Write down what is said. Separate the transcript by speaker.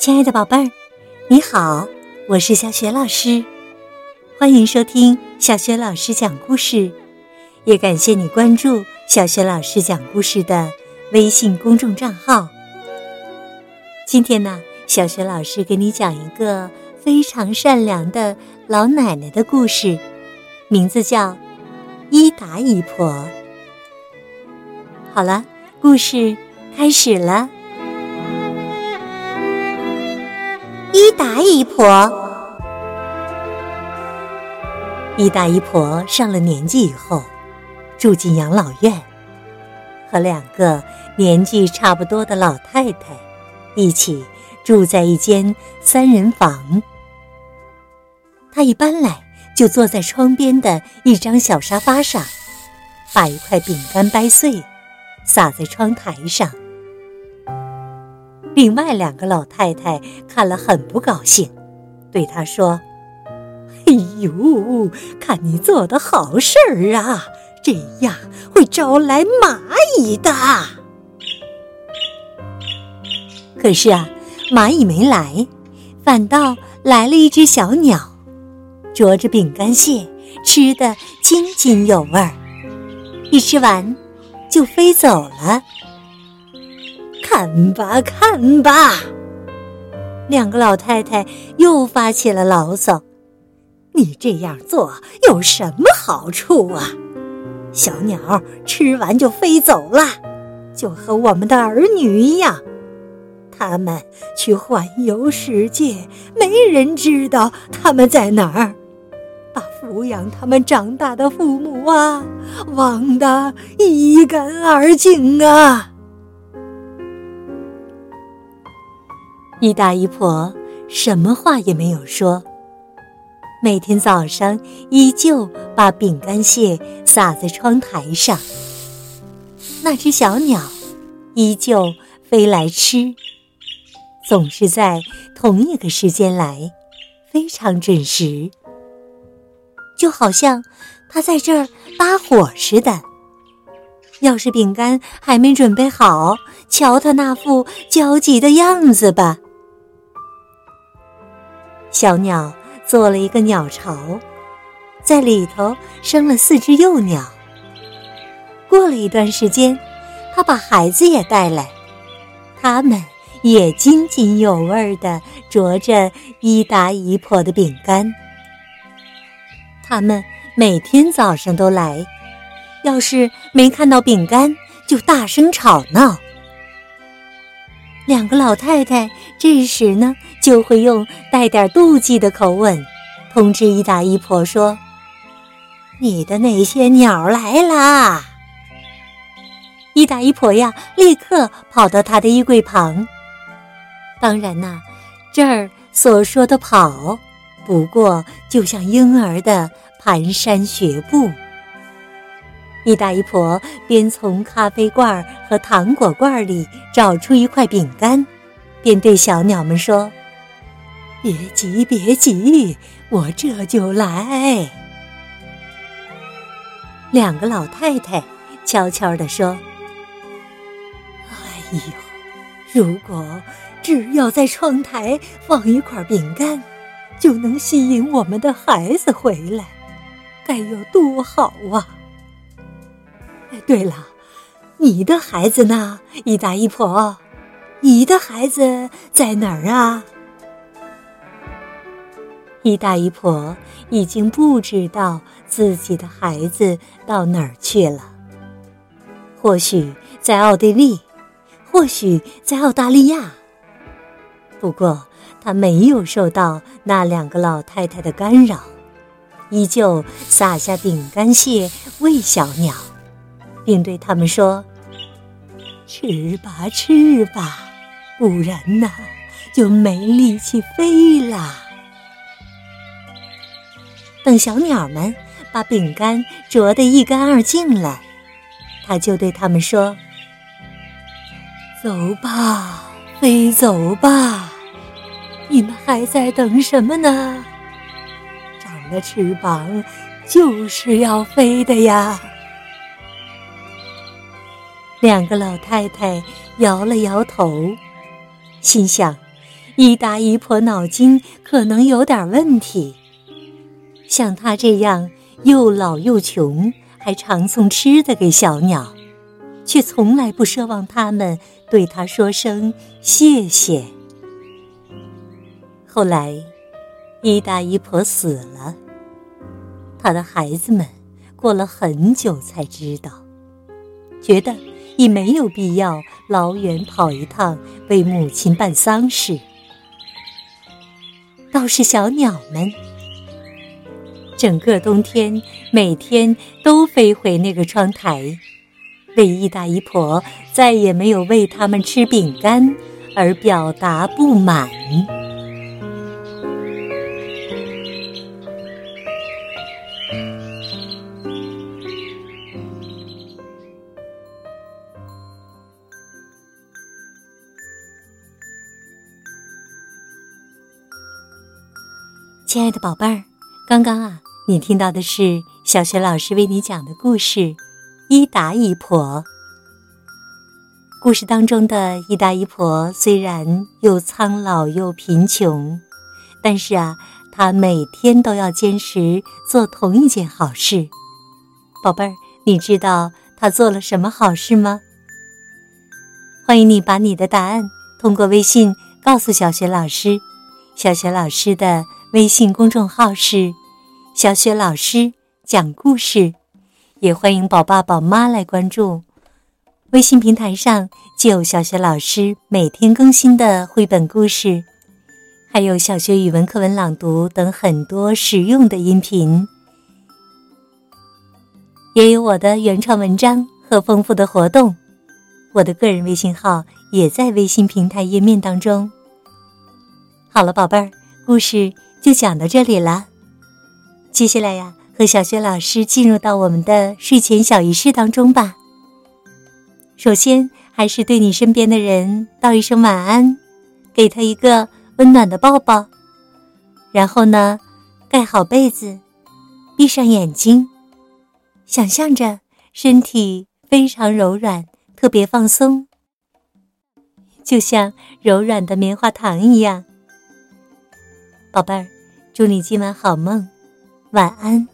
Speaker 1: 亲爱的宝贝儿，你好，我是小雪老师，欢迎收听小雪老师讲故事，也感谢你关注小雪老师讲故事的微信公众账号。今天呢，小雪老师给你讲一个非常善良的老奶奶的故事，名字叫伊达姨婆。好了，故事开始了。伊达姨婆，一大姨婆上了年纪以后，住进养老院，和两个年纪差不多的老太太一起住在一间三人房。她一搬来就坐在窗边的一张小沙发上，把一块饼干掰碎，撒在窗台上。另外两个老太太看了很不高兴，对她说：“哎呦，看你做的好事儿啊，这样会招来蚂蚁的。”可是啊，蚂蚁没来，反倒来了一只小鸟，啄着饼干屑，吃得津津有味儿，一吃完就飞走了。看吧，看吧！两个老太太又发起了牢骚：“你这样做有什么好处啊？小鸟吃完就飞走了，就和我们的儿女一样。他们去环游世界，没人知道他们在哪儿，把抚养他们长大的父母啊，忘得一干二净啊！”一大姨婆什么话也没有说，每天早上依旧把饼干屑撒在窗台上。那只小鸟依旧飞来吃，总是在同一个时间来，非常准时，就好像它在这儿搭伙似的。要是饼干还没准备好，瞧它那副焦急的样子吧。小鸟做了一个鸟巢，在里头生了四只幼鸟。过了一段时间，它把孩子也带来，他们也津津有味地啄着伊达姨婆的饼干。他们每天早上都来，要是没看到饼干，就大声吵闹。两个老太太这时呢，就会用带点妒忌的口吻，通知伊达姨婆说：“你的那些鸟来啦！”伊达姨婆呀，立刻跑到她的衣柜旁。当然呐，这儿所说的跑，不过就像婴儿的蹒跚学步。一大姨婆边从咖啡罐和糖果罐里找出一块饼干，边对小鸟们说：“别急，别急，我这就来。”两个老太太悄悄地说：“哎呦，如果只要在窗台放一块饼干，就能吸引我们的孩子回来，该有多好啊！”对了，你的孩子呢？一大姨婆，你的孩子在哪儿啊？一大姨婆已经不知道自己的孩子到哪儿去了。或许在奥地利，或许在澳大利亚。不过，他没有受到那两个老太太的干扰，依旧撒下饼干屑喂小鸟。并对他们说：“吃吧，吃吧，不然呐，就没力气飞了。”等小鸟们把饼干啄得一干二净了，他就对他们说：“走吧，飞走吧，你们还在等什么呢？长了翅膀就是要飞的呀！”两个老太太摇了摇头，心想：一大姨婆脑筋可能有点问题。像她这样又老又穷，还常送吃的给小鸟，却从来不奢望它们对她说声谢谢。后来，一大姨婆死了，她的孩子们过了很久才知道，觉得已没有必要老远跑一趟为母亲办丧事。倒是小鸟们，整个冬天每天都飞回那个窗台，为一大姨婆再也没有喂它们吃饼干而表达不满。亲爱的宝贝儿，刚刚啊，你听到的是小学老师为你讲的故事《伊达姨婆》。故事当中的伊达姨婆虽然又苍老又贫穷，但是啊，她每天都要坚持做同一件好事。宝贝儿，你知道她做了什么好事吗？欢迎你把你的答案通过微信告诉小学老师。小学老师的。微信公众号是“小雪老师讲故事”，也欢迎宝爸宝妈来关注。微信平台上就有小雪老师每天更新的绘本故事，还有小学语文课文朗读等很多实用的音频，也有我的原创文章和丰富的活动。我的个人微信号也在微信平台页面当中。好了，宝贝儿，故事。就讲到这里了。接下来呀，和小雪老师进入到我们的睡前小仪式当中吧。首先，还是对你身边的人道一声晚安，给他一个温暖的抱抱。然后呢，盖好被子，闭上眼睛，想象着身体非常柔软，特别放松，就像柔软的棉花糖一样。宝贝儿，祝你今晚好梦，晚安。